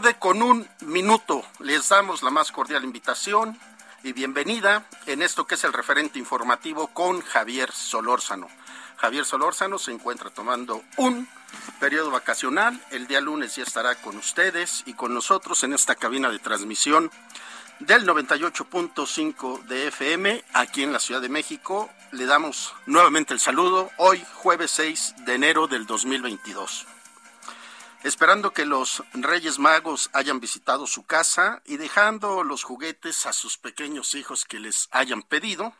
Tarde con un minuto. Les damos la más cordial invitación y bienvenida en esto que es el referente informativo con Javier Solórzano. Javier Solórzano se encuentra tomando un periodo vacacional. El día lunes ya estará con ustedes y con nosotros en esta cabina de transmisión del 98.5 de FM aquí en la Ciudad de México. Le damos nuevamente el saludo hoy jueves 6 de enero del 2022 esperando que los Reyes Magos hayan visitado su casa y dejando los juguetes a sus pequeños hijos que les hayan pedido.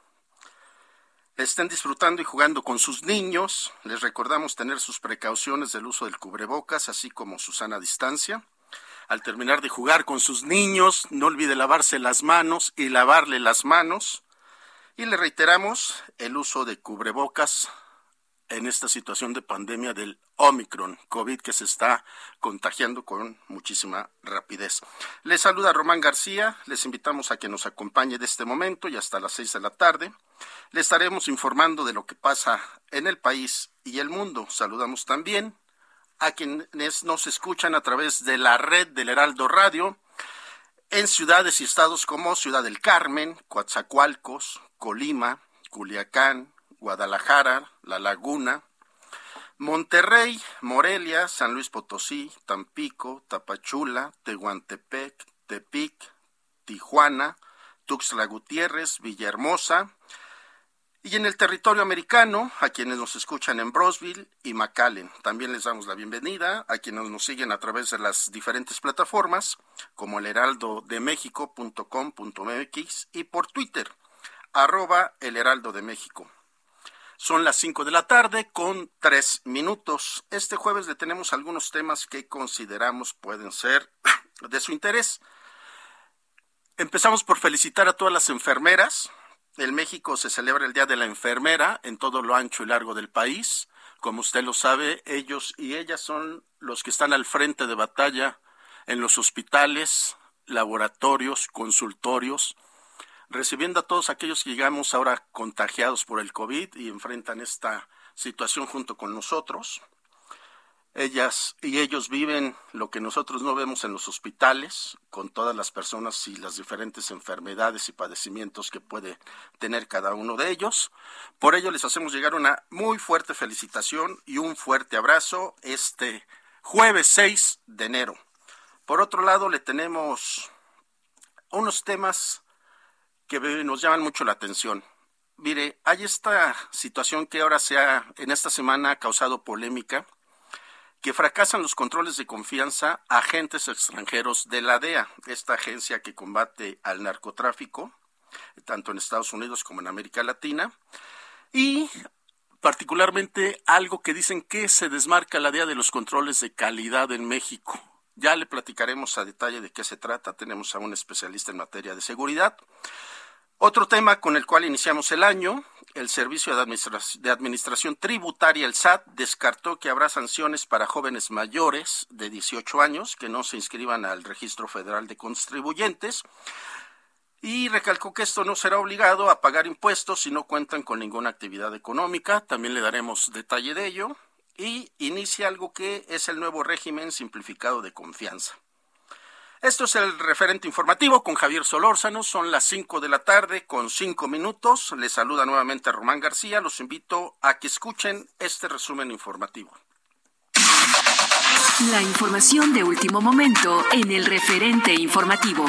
Estén disfrutando y jugando con sus niños. Les recordamos tener sus precauciones del uso del cubrebocas, así como su sana distancia. Al terminar de jugar con sus niños, no olvide lavarse las manos y lavarle las manos. Y le reiteramos el uso de cubrebocas en esta situación de pandemia del Omicron, COVID que se está contagiando con muchísima rapidez. Les saluda Román García, les invitamos a que nos acompañe de este momento y hasta las seis de la tarde. Le estaremos informando de lo que pasa en el país y el mundo. Saludamos también a quienes nos escuchan a través de la red del Heraldo Radio en ciudades y estados como Ciudad del Carmen, Coatzacoalcos, Colima, Culiacán, Guadalajara, La Laguna, Monterrey, Morelia, San Luis Potosí, Tampico, Tapachula, Tehuantepec, Tepic, Tijuana, Tuxtla Gutiérrez, Villahermosa, y en el territorio americano, a quienes nos escuchan en Brosville y McAllen. También les damos la bienvenida a quienes nos siguen a través de las diferentes plataformas, como el heraldodemexico.com.mx y por Twitter, arroba el heraldo de México. Son las 5 de la tarde con 3 minutos. Este jueves le tenemos algunos temas que consideramos pueden ser de su interés. Empezamos por felicitar a todas las enfermeras. En México se celebra el Día de la Enfermera en todo lo ancho y largo del país. Como usted lo sabe, ellos y ellas son los que están al frente de batalla en los hospitales, laboratorios, consultorios, recibiendo a todos aquellos que llegamos ahora contagiados por el COVID y enfrentan esta situación junto con nosotros. Ellas y ellos viven lo que nosotros no vemos en los hospitales, con todas las personas y las diferentes enfermedades y padecimientos que puede tener cada uno de ellos. Por ello les hacemos llegar una muy fuerte felicitación y un fuerte abrazo este jueves 6 de enero. Por otro lado, le tenemos unos temas que nos llaman mucho la atención. Mire, hay esta situación que ahora se ha, en esta semana ha causado polémica, que fracasan los controles de confianza a agentes extranjeros de la DEA, esta agencia que combate al narcotráfico, tanto en Estados Unidos como en América Latina, y particularmente algo que dicen que se desmarca la DEA de los controles de calidad en México. Ya le platicaremos a detalle de qué se trata, tenemos a un especialista en materia de seguridad. Otro tema con el cual iniciamos el año, el Servicio de Administración, Tributaria, el SAT, descartó que habrá sanciones para jóvenes mayores de 18 años que no se inscriban al Registro Federal de Contribuyentes y recalcó que esto no será obligado a pagar impuestos si no cuentan con ninguna actividad económica. También le daremos detalle de ello. y inicia algo que es el nuevo régimen simplificado de confianza. Esto es el referente informativo con Javier Solórzano. Son las 5 de la tarde con 5 minutos. Les saluda nuevamente Román García. Los invito a que escuchen este resumen informativo. La información de último momento en el referente informativo.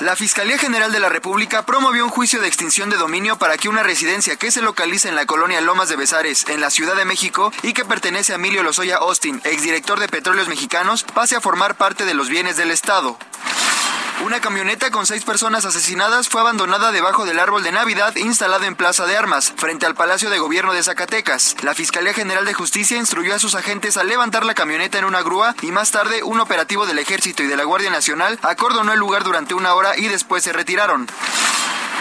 La Fiscalía General de la República promovió un juicio de extinción de dominio para que una residencia que se localiza en la colonia Lomas de Besares, en la Ciudad de México, y que pertenece a Emilio Lozoya Austin, exdirector de Petróleos Mexicanos, pase a formar parte de los bienes del Estado. Una camioneta con seis personas asesinadas fue abandonada debajo del árbol de Navidad instalado en Plaza de Armas, frente al Palacio de Gobierno de Zacatecas. La Fiscalía General de Justicia instruyó a sus agentes a levantar la camioneta en una grúa y más tarde un operativo del Ejército y de la Guardia Nacional acordonó el lugar durante una hora y después se retiraron.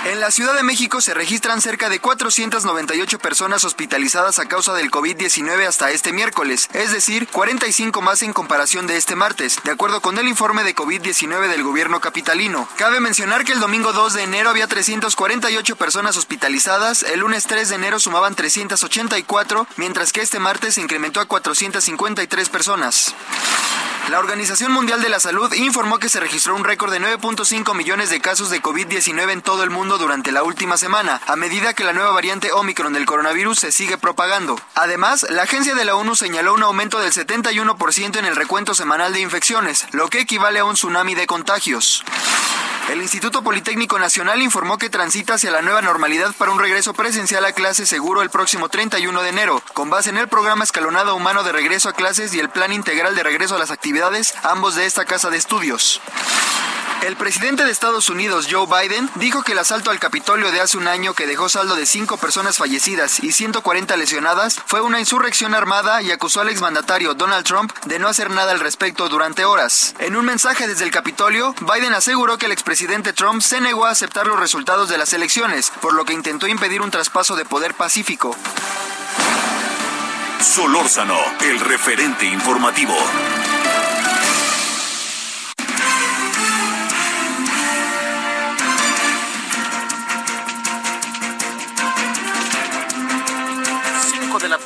En la Ciudad de México se registran cerca de 498 personas hospitalizadas a causa del COVID-19 hasta este miércoles, es decir, 45 más en comparación de este martes, de acuerdo con el informe de COVID-19 del gobierno capitalino. Cabe mencionar que el domingo 2 de enero había 348 personas hospitalizadas, el lunes 3 de enero sumaban 384, mientras que este martes se incrementó a 453 personas. La Organización Mundial de la Salud informó que se registró un récord de 9.5 millones de casos de COVID-19 en todo el mundo durante la última semana, a medida que la nueva variante Omicron del coronavirus se sigue propagando. Además, la agencia de la ONU señaló un aumento del 71% en el recuento semanal de infecciones, lo que equivale a un tsunami de contagios. El Instituto Politécnico Nacional informó que transita hacia la nueva normalidad para un regreso presencial a clases seguro el próximo 31 de enero, con base en el programa escalonado humano de regreso a clases y el plan integral de regreso a las actividades, ambos de esta casa de estudios. El presidente de Estados Unidos, Joe Biden, dijo que el asalto al Capitolio de hace un año que dejó saldo de cinco personas fallecidas y 140 lesionadas fue una insurrección armada y acusó al exmandatario Donald Trump de no hacer nada al respecto durante horas. En un mensaje desde el Capitolio, Biden aseguró que el expresidente Trump se negó a aceptar los resultados de las elecciones, por lo que intentó impedir un traspaso de poder pacífico. Solórzano, el referente informativo.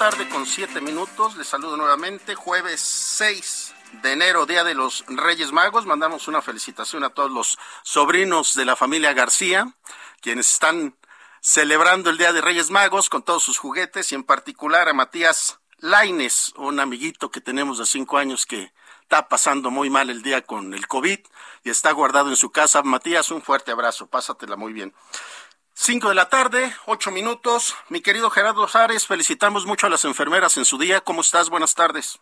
Tarde con siete minutos. Les saludo nuevamente. Jueves 6 de enero, Día de los Reyes Magos. Mandamos una felicitación a todos los sobrinos de la familia García, quienes están celebrando el Día de Reyes Magos con todos sus juguetes y en particular a Matías Laines, un amiguito que tenemos de cinco años que está pasando muy mal el día con el COVID y está guardado en su casa. Matías, un fuerte abrazo. Pásatela muy bien. Cinco de la tarde, ocho minutos. Mi querido Gerardo Sares, felicitamos mucho a las enfermeras en su día. ¿Cómo estás? Buenas tardes.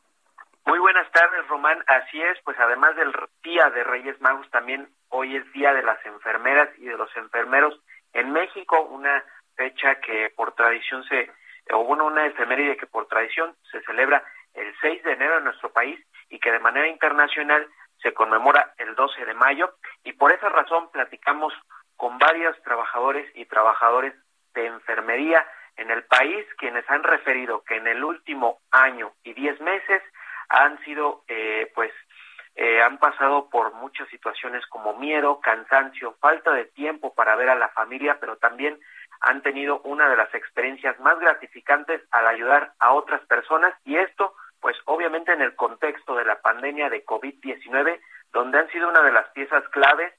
Muy buenas tardes, Román. Así es, pues además del Día de Reyes Magos, también hoy es Día de las Enfermeras y de los Enfermeros en México, una fecha que por tradición se, o bueno, una efeméride que por tradición se celebra el 6 de enero en nuestro país y que de manera internacional se conmemora el 12 de mayo. Y por esa razón platicamos con varios trabajadores y trabajadores de enfermería en el país, quienes han referido que en el último año y diez meses han sido, eh, pues, eh, han pasado por muchas situaciones como miedo, cansancio, falta de tiempo para ver a la familia, pero también han tenido una de las experiencias más gratificantes al ayudar a otras personas. Y esto, pues, obviamente en el contexto de la pandemia de COVID-19, donde han sido una de las piezas claves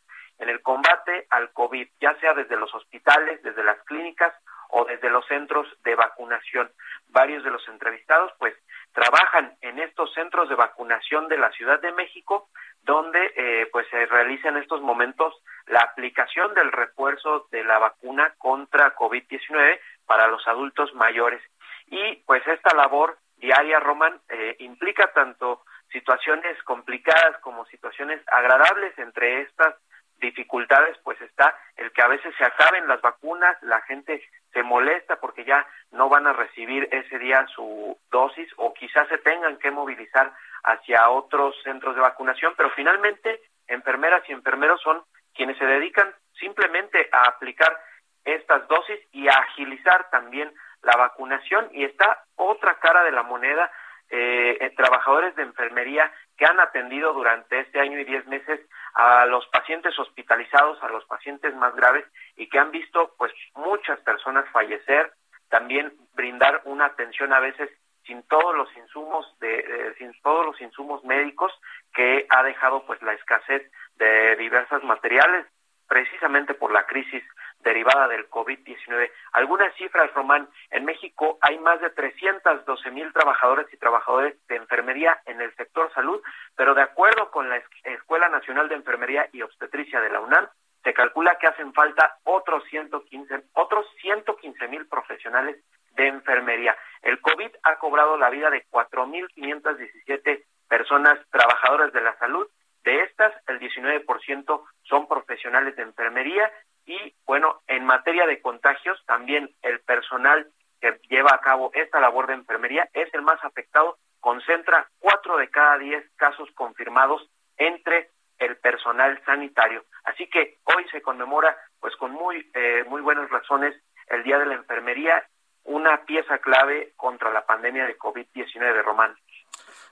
en el combate al COVID, ya sea desde los hospitales, desde las clínicas o desde los centros de vacunación. Varios de los entrevistados, pues, trabajan en estos centros de vacunación de la Ciudad de México, donde, eh, pues, se realiza en estos momentos la aplicación del refuerzo de la vacuna contra COVID-19 para los adultos mayores. Y, pues, esta labor diaria, Roman, eh, implica tanto situaciones complicadas como situaciones agradables. Entre estas dificultades pues está el que a veces se acaben las vacunas, la gente se molesta porque ya no van a recibir ese día su dosis o quizás se tengan que movilizar hacia otros centros de vacunación, pero finalmente enfermeras y enfermeros son quienes se dedican simplemente a aplicar estas dosis y a agilizar también la vacunación. Y está otra cara de la moneda eh, trabajadores de enfermería que han atendido durante este año y diez meses a los pacientes hospitalizados, a los pacientes más graves y que han visto pues muchas personas fallecer, también brindar una atención a veces sin todos los insumos de, sin todos los insumos médicos que ha dejado pues la escasez de diversos materiales precisamente por la crisis derivada del COVID-19. Algunas cifras, Román, en México hay más de 312 mil trabajadores y trabajadores de enfermería en el sector salud, pero de acuerdo con la Escuela Nacional de Enfermería y Obstetricia de la UNAM, se calcula que hacen falta otros 115 otros 115 mil profesionales de enfermería. El COVID ha cobrado la vida de 4.517 personas trabajadoras de la salud. De estas, el 19% son profesionales de enfermería y, bueno, en materia de contagios, también el personal que lleva a cabo esta labor de enfermería es el más afectado, concentra cuatro de cada diez casos confirmados entre el personal sanitario. Así que hoy se conmemora, pues con muy, eh, muy buenas razones, el Día de la Enfermería, una pieza clave contra la pandemia de COVID-19, Román.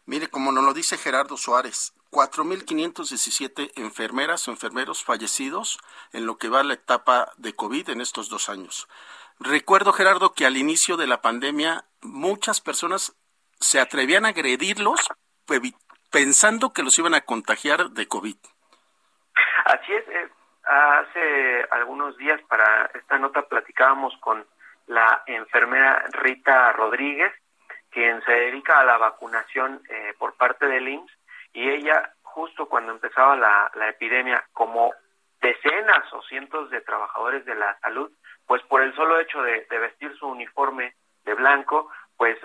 Mire, como nos lo dice Gerardo Suárez, 4.517 enfermeras o enfermeros fallecidos en lo que va la etapa de COVID en estos dos años. Recuerdo, Gerardo, que al inicio de la pandemia muchas personas se atrevían a agredirlos pensando que los iban a contagiar de COVID. Así es. Eh, hace algunos días para esta nota platicábamos con la enfermera Rita Rodríguez, quien se dedica a la vacunación eh, por parte del IMSS, y ella justo cuando empezaba la, epidemia, como decenas o cientos de trabajadores de la salud, pues por el solo hecho de, vestir su uniforme de blanco, pues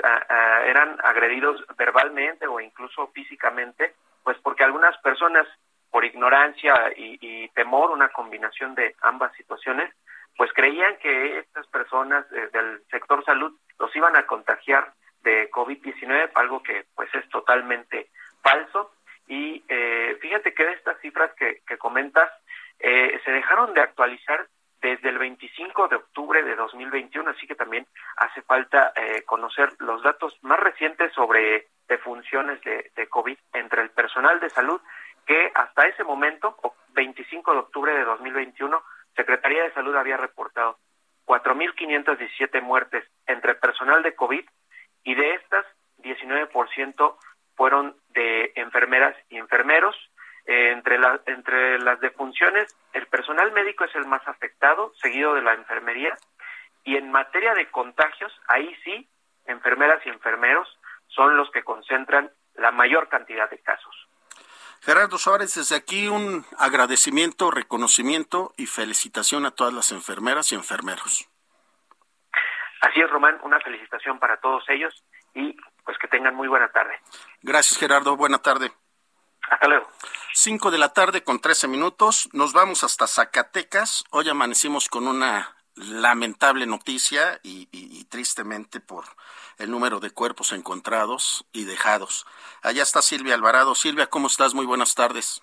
eran agredidos verbalmente o incluso físicamente, pues porque algunas personas por ignorancia y, y temor, una combinación de ambas situaciones, pues creían que estas personas eh, del sector salud los iban a contagiar de COVID-19, algo que pues es totalmente falso. Y eh, fíjate que de estas cifras que, comentas, eh, se dejaron de actualizar desde el 25 de octubre de 2021, así que también hace falta conocer los datos más recientes sobre defunciones de, de COVID entre el personal de salud, que hasta ese momento, 25 de octubre de 2021, Secretaría de Salud había reportado 4.517 muertes entre personal de COVID y de estas 19% fueron de enfermeras y enfermeros. Eh, entre, entre las defunciones, el personal médico es el más afectado, seguido de la enfermería. Y en materia de contagios, ahí sí, enfermeras y enfermeros son los que concentran la mayor cantidad de casos. Gerardo Suárez, desde aquí un agradecimiento, reconocimiento y felicitación a todas las enfermeras y enfermeros. Así es, Román, una felicitación para todos ellos y pues que tengan muy buena tarde. Gracias, Gerardo. Buena tarde. Hasta luego. Cinco de la tarde con trece minutos. Nos vamos hasta Zacatecas. Hoy amanecimos con una lamentable noticia y tristemente por el número de cuerpos encontrados y dejados. Allá está Silvia Alvarado. Silvia, ¿cómo estás? Muy buenas tardes.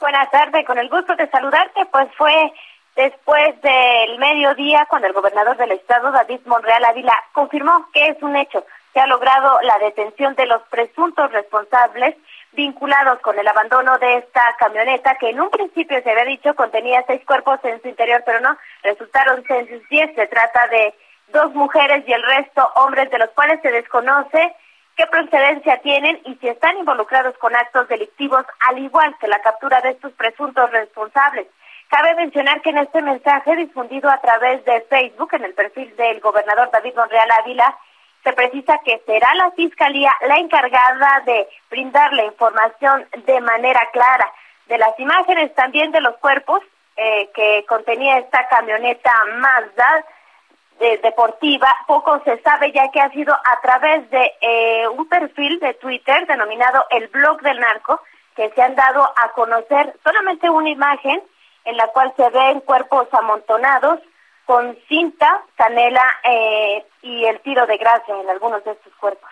Buenas tardes, con el gusto de saludarte, pues fue después del mediodía cuando el gobernador del estado, David Monreal Ávila, confirmó que es un hecho. Se ha logrado la detención de los presuntos responsables vinculados con el abandono de esta camioneta que en un principio se había dicho contenía seis cuerpos en su interior, pero no, resultaron diez. Se trata de dos mujeres y el resto hombres de los cuales se desconoce qué procedencia tienen y si están involucrados con actos delictivos, al igual que la captura de estos presuntos responsables. Cabe mencionar que en este mensaje difundido a través de Facebook, en el perfil del gobernador David Monreal Ávila, se precisa que será la Fiscalía la encargada de brindar la información de manera clara. De las imágenes también de los cuerpos eh, que contenía esta camioneta Mazda deportiva, poco se sabe ya que ha sido a través de eh, un perfil de Twitter denominado el blog del narco, que se han dado a conocer solamente una imagen en la cual se ven cuerpos amontonados con cinta, canela eh, y el tiro de gracia en algunos de estos cuerpos.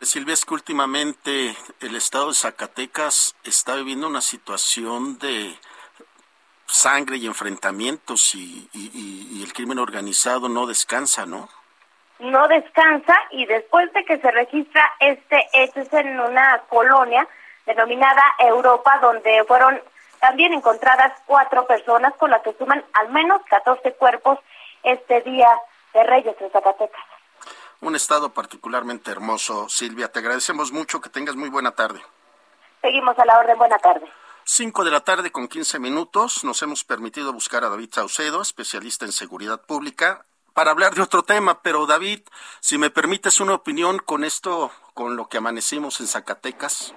Silvia, es que últimamente el estado de Zacatecas está viviendo una situación de sangre y enfrentamientos y, el crimen organizado no descansa, ¿no? No descansa y después de que se registra este hecho es en una colonia denominada Europa donde fueron también encontradas cuatro personas con las que suman al menos 14 cuerpos este día de Reyes en Zacatecas. un estado particularmente hermoso. Silvia, te agradecemos mucho, que tengas muy buena tarde. Seguimos a la orden, buena tarde. Cinco de la tarde con quince minutos. Nos hemos permitido buscar a David Saucedo, especialista en seguridad pública, para hablar de otro tema. Pero David, si me permites una opinión con esto, con lo que amanecimos en Zacatecas.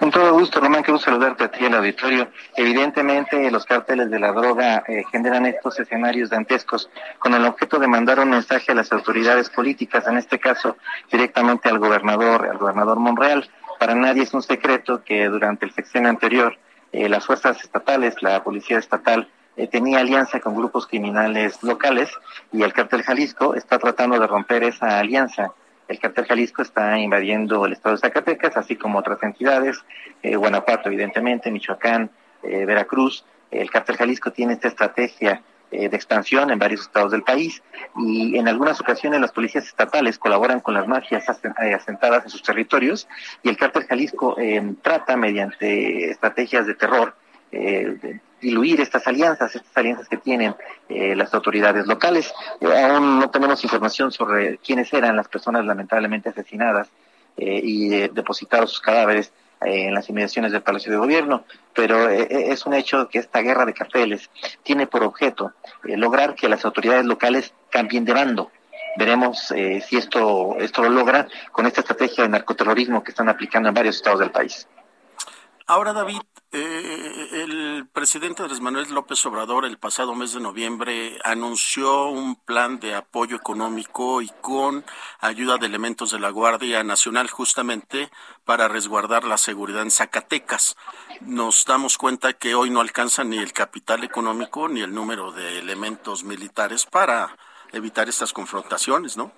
Con todo gusto, Román, gusto saludarte a ti el auditorio. Evidentemente, los cárteles de la droga eh, generan estos escenarios dantescos con el objeto de mandar un mensaje a las autoridades políticas, en este caso directamente al gobernador, al gobernador Monreal. Para nadie es un secreto que durante el sexenio anterior eh, las fuerzas estatales, la policía estatal, eh, tenía alianza con grupos criminales locales y el cártel Jalisco está tratando de romper esa alianza el cartel Jalisco está invadiendo el estado de Zacatecas, así como otras entidades, eh, Guanajuato, evidentemente, Michoacán, eh, Veracruz. El cartel Jalisco tiene esta estrategia eh, de expansión en varios estados del país y en algunas ocasiones las policías estatales colaboran con las mafias asentadas en sus territorios y el cártel Jalisco trata mediante estrategias de terror eh, diluir estas alianzas, estas alianzas que tienen eh, las autoridades locales. Eh, aún no tenemos información sobre quiénes eran las personas lamentablemente asesinadas eh, y depositados sus cadáveres en las inmediaciones del Palacio de Gobierno, pero es un hecho que esta guerra de carteles tiene por objeto lograr que las autoridades locales cambien de bando. Veremos si esto, esto lo logra con esta estrategia de narcoterrorismo que están aplicando en varios estados del país. Ahora, David, presidente Andrés Manuel López Obrador el pasado mes de noviembre anunció un plan de apoyo económico y con ayuda de elementos de la Guardia Nacional justamente para resguardar la seguridad en Zacatecas. Nos damos cuenta que hoy no alcanza ni el capital económico ni el número de elementos militares para evitar estas confrontaciones, ¿no?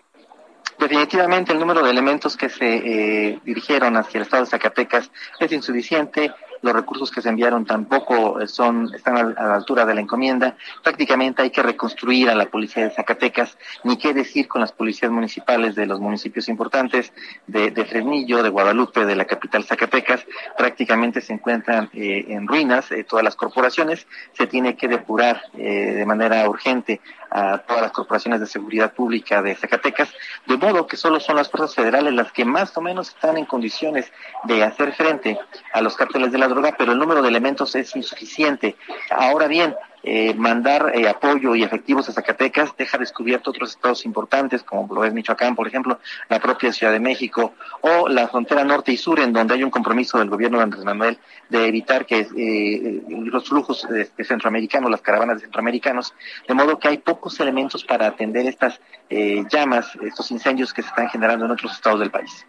Definitivamente el número de elementos que se eh, dirigieron hacia el estado de Zacatecas es insuficiente los recursos que se enviaron tampoco eh, son están a, la altura de la encomienda. Prácticamente hay que reconstruir a la policía de Zacatecas, ni qué decir con las policías municipales de los municipios importantes de, de Fresnillo, de Guadalupe, de la capital Zacatecas. Prácticamente se encuentran eh, en ruinas eh, todas las corporaciones. Se tiene que depurar de manera urgente a todas las corporaciones de seguridad pública de Zacatecas, de modo que solo son las fuerzas federales las que más o menos están en condiciones de hacer frente a los cárteles de la droga, pero el número de elementos es insuficiente. Ahora bien, eh, mandar eh, apoyo y efectivos a Zacatecas deja descubierto otros estados importantes, como lo es Michoacán, por ejemplo, la propia Ciudad de México, o la frontera norte y sur, en donde hay un compromiso del gobierno de Andrés Manuel de evitar que eh, los flujos de, centroamericanos, las caravanas de centroamericanos, de modo que hay pocos elementos para atender estas llamas, estos incendios que se están generando en otros estados del país.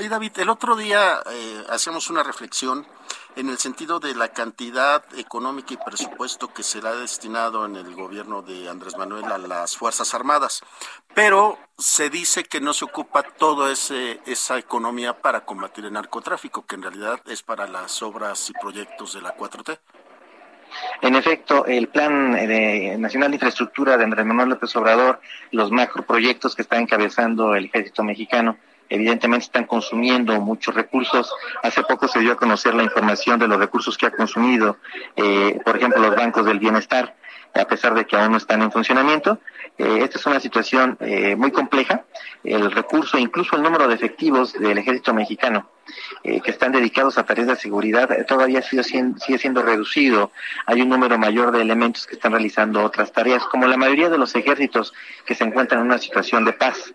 Oye, David, el otro día hacemos una reflexión en el sentido de la cantidad económica y presupuesto que será destinado en el gobierno de Andrés Manuel a las Fuerzas Armadas. Pero se dice que no se ocupa toda esa economía para combatir el narcotráfico, que en realidad es para las obras y proyectos de la 4T. En efecto, el Plan Nacional de Infraestructura de Andrés Manuel López Obrador, los macroproyectos que está encabezando el ejército mexicano, evidentemente están consumiendo muchos recursos. Hace poco se dio a conocer la información de los recursos que ha consumido, eh, por ejemplo, los bancos del bienestar, a pesar de que aún no están en funcionamiento. Eh, esta es una situación eh, muy compleja. El recurso, incluso el número de efectivos del ejército mexicano que están dedicados a tareas de seguridad, todavía sigue siendo reducido. Hay un número mayor de elementos que están realizando otras tareas, como la mayoría de los ejércitos que se encuentran en una situación de paz.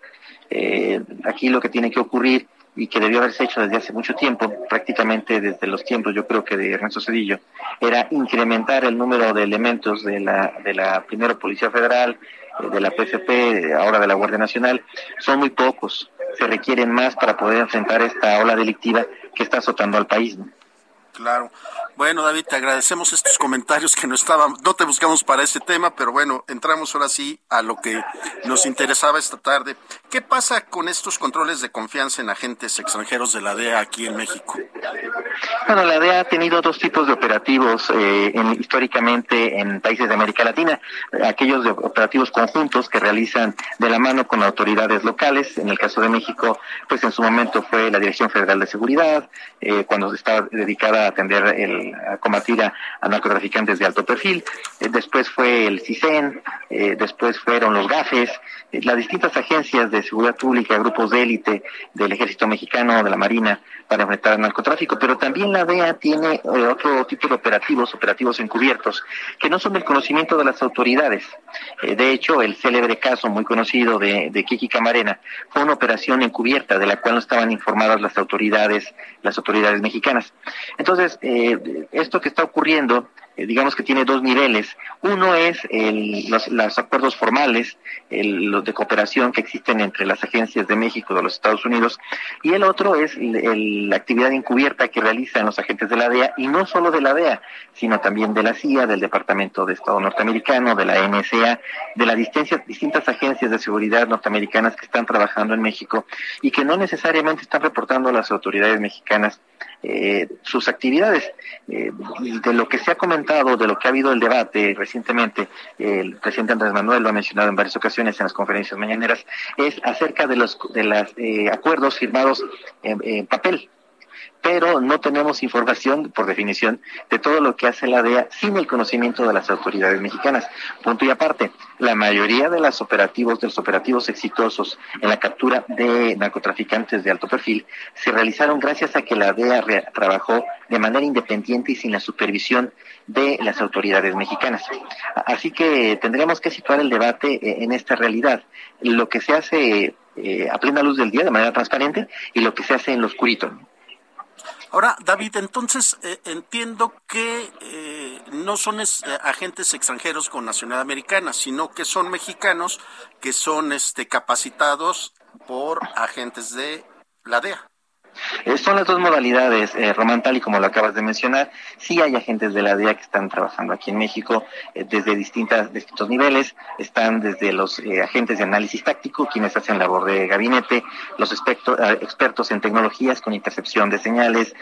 Eh, aquí lo que tiene que ocurrir y que debió haberse hecho desde hace mucho tiempo, prácticamente desde los tiempos, yo creo que de Ernesto Cedillo, era incrementar el número de elementos de la, de la primero Policía Federal, eh, de la PFP, ahora de la Guardia Nacional. Son muy pocos, se requieren más para poder enfrentar esta ola delictiva que está azotando al país. Claro. Bueno, David, te agradecemos estos comentarios que no estaban, no te buscamos para ese tema, pero bueno, entramos ahora sí a lo que nos interesaba esta tarde. ¿Qué pasa con estos controles de confianza en agentes extranjeros de la DEA aquí en México? Bueno, la DEA ha tenido dos tipos de operativos eh, históricamente en países de América Latina. Aquellos de operativos conjuntos que realizan de la mano con autoridades locales. En el caso de México, pues en su momento fue la Dirección Federal de Seguridad, eh, cuando estaba dedicada a atender el a combatir a, narcotraficantes de alto perfil, eh, después fue el CISEN, eh, después fueron los GAFES, las distintas agencias de seguridad pública, grupos de élite del ejército mexicano, de la Marina, para enfrentar al narcotráfico, pero también la DEA tiene otro tipo de operativos, operativos encubiertos, que no son del conocimiento de las autoridades. de hecho, el célebre caso muy conocido de, de Kiki Camarena fue una operación encubierta de la cual no estaban informadas las autoridades, las autoridades mexicanas. Entonces, eh, esto que está ocurriendo eh, digamos que tiene dos niveles. Uno es los, acuerdos formales, los de cooperación que existen entre las agencias de México y de los Estados Unidos, y el otro es la actividad encubierta que realizan los agentes de la DEA, y no solo de la DEA, sino también de la CIA, del Departamento de Estado norteamericano, de la NSA, de las distintas, distintas agencias de seguridad norteamericanas que están trabajando en México y que no necesariamente están reportando a las autoridades mexicanas eh, sus actividades. Eh, de lo que se ha comentado, de lo que ha habido el debate recientemente, el presidente Andrés Manuel lo ha mencionado en varias ocasiones en las conferencias mañaneras, es acerca de los de los eh, acuerdos firmados en papel pero no tenemos información, por definición, de todo lo que hace la DEA sin el conocimiento de las autoridades mexicanas. Punto y aparte, la mayoría de los operativos, de los operativos exitosos en la captura de narcotraficantes de alto perfil, se realizaron gracias a que la DEA trabajó de manera independiente y sin la supervisión de las autoridades mexicanas. Así que tendríamos que situar el debate eh, en esta realidad. Lo que se hace eh, a plena luz del día, de manera transparente, y lo que se hace en lo oscurito. Ahora, David, entonces eh, entiendo que eh, no son eh, agentes extranjeros con nacionalidad americana, sino que son mexicanos que son este, capacitados por agentes de la DEA. Eh, son las dos modalidades, eh, Román, tal y como lo acabas de mencionar. Sí hay agentes de la DEA que están trabajando aquí en México eh, desde distintas, distintos niveles. Están desde los eh, agentes de análisis táctico, quienes hacen labor de gabinete, los expertos en tecnologías con intercepción de señales,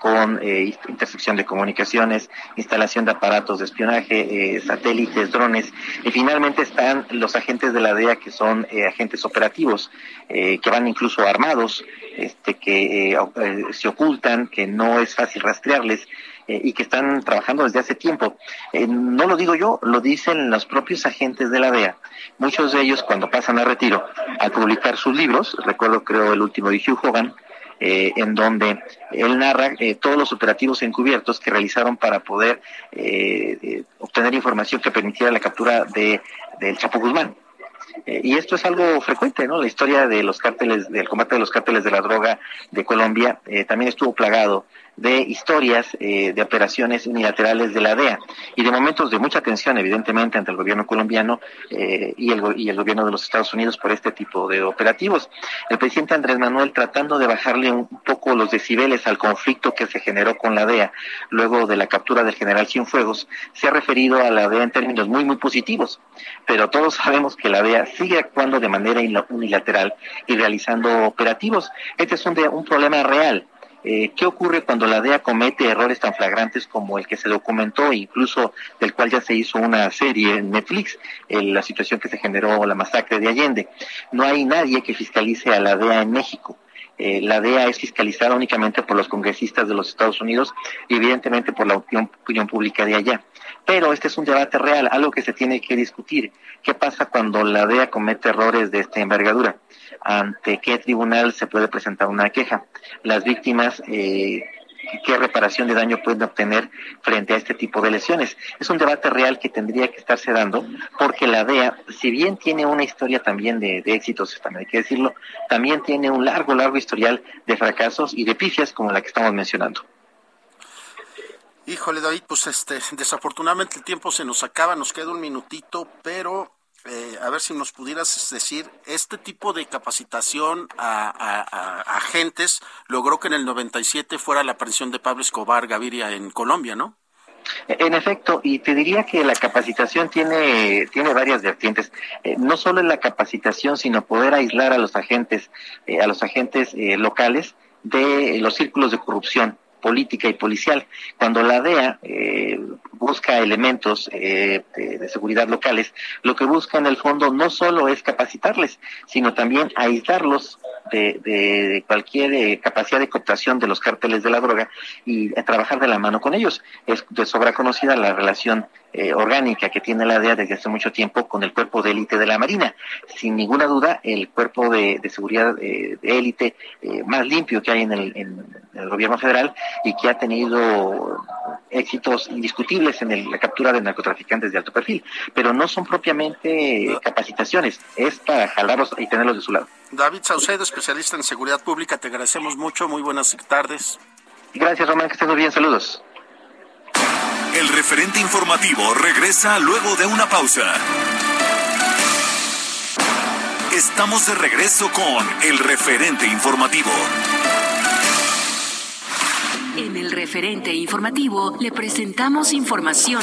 con intercepción de comunicaciones, instalación de aparatos de espionaje, satélites, drones. Y finalmente están los agentes de la DEA que son agentes operativos, que van incluso armados, este, que eh, eh, se ocultan, que no es fácil rastrearles eh, y que están trabajando desde hace tiempo. no lo digo yo, lo dicen los propios agentes de la DEA. Muchos de ellos cuando pasan a retiro, al publicar sus libros, recuerdo creo el último de Hugh Hogan, en donde él narra todos los operativos encubiertos que realizaron para poder obtener información que permitiera la captura de del Chapo Guzmán. Y esto es algo frecuente, ¿no? La historia de los cárteles, del combate de los cárteles de la droga de Colombia eh, también estuvo plagado de historias eh, de operaciones unilaterales de la DEA y de momentos de mucha tensión, evidentemente, entre el gobierno colombiano eh, y, el, y el gobierno de los Estados Unidos por este tipo de operativos. El presidente Andrés Manuel, tratando de bajarle un poco los decibeles al conflicto que se generó con la DEA luego de la captura del general Cienfuegos, se ha referido a la DEA en términos muy, muy positivos. Pero todos sabemos que la DEA sigue actuando de manera unilateral y realizando operativos. Este es un, un problema real eh, ¿Qué ocurre cuando la DEA comete errores tan flagrantes como el que se documentó, incluso del cual ya se hizo una serie en Netflix, la situación que se generó, la masacre de Allende? No hay nadie que fiscalice a la DEA en México. Eh, la DEA es fiscalizada únicamente por los congresistas de los Estados Unidos y evidentemente por la opinión, opinión pública de allá. Pero este es un debate real, algo que se tiene que discutir. ¿Qué pasa cuando la DEA comete errores de esta envergadura? ante qué tribunal se puede presentar una queja. Las víctimas, eh, qué reparación de daño pueden obtener frente a este tipo de lesiones. Es un debate real que tendría que estarse dando porque la DEA, si bien tiene una historia también de, éxitos, también hay que decirlo, también tiene un largo, largo historial de fracasos y de pifias como la que estamos mencionando. Híjole, David, pues este, desafortunadamente el tiempo se nos acaba, nos queda un minutito, pero eh, a ver si nos pudieras decir, este tipo de capacitación a, agentes logró que en el 97 fuera la aparición de Pablo Escobar Gaviria en Colombia, ¿no? En efecto, y te diría que la capacitación tiene, tiene varias vertientes. Eh, no solo en la capacitación, sino poder aislar a los agentes, eh, a los agentes locales de los círculos de corrupción política y policial. Cuando la DEA busca elementos eh, de, seguridad locales, lo que busca en el fondo no solo es capacitarles, sino también aislarlos de, cualquier eh, capacidad de cooptación de los cárteles de la droga y trabajar de la mano con ellos. Es de sobra conocida la relación eh, orgánica que tiene la DEA desde hace mucho tiempo con el cuerpo de élite de la Marina. Sin ninguna duda, el cuerpo de, seguridad de élite más limpio que hay en el, en el gobierno federal y que ha tenido éxitos indiscutibles en la captura de narcotraficantes de alto perfil, pero no son propiamente capacitaciones, es para jalarlos y tenerlos de su lado. David Saucedo, especialista en seguridad pública, te agradecemos mucho, muy buenas tardes. Gracias, Román, que estén muy bien, saludos. El referente informativo regresa luego de una pausa. Estamos de regreso con el referente informativo. En el referente informativo le presentamos información.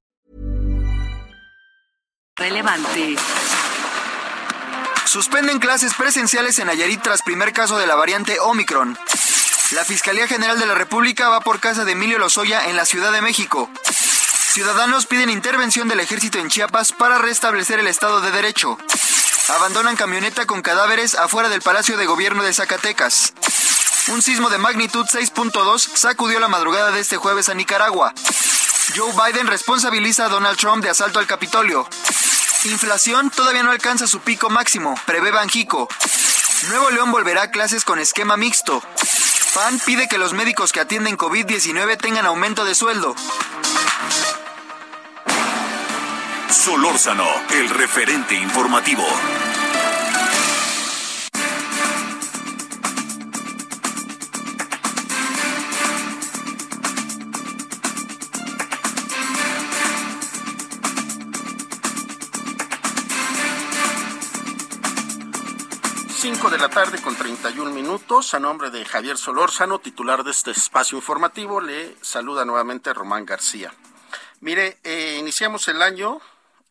Relevante. Suspenden clases presenciales en Nayarit tras primer caso de la variante Omicron. La Fiscalía General de la República va por casa de Emilio Lozoya en la Ciudad de México. Ciudadanos piden intervención del ejército en Chiapas para restablecer el Estado de Derecho. Abandonan camioneta con cadáveres afuera del Palacio de Gobierno de Zacatecas. Un sismo de magnitud 6.2 sacudió la madrugada de este jueves a Nicaragua. Joe Biden responsabiliza a Donald Trump de asalto al Capitolio. Inflación todavía no alcanza su pico máximo, prevé Banjico. Nuevo León volverá a clases con esquema mixto. PAN pide que los médicos que atienden COVID-19 tengan aumento de sueldo. Solórzano, el referente informativo. 5 de la tarde con 31 minutos. A nombre de Javier Solórzano, titular de este espacio informativo, le saluda nuevamente Román García. Mire, eh, iniciamos el año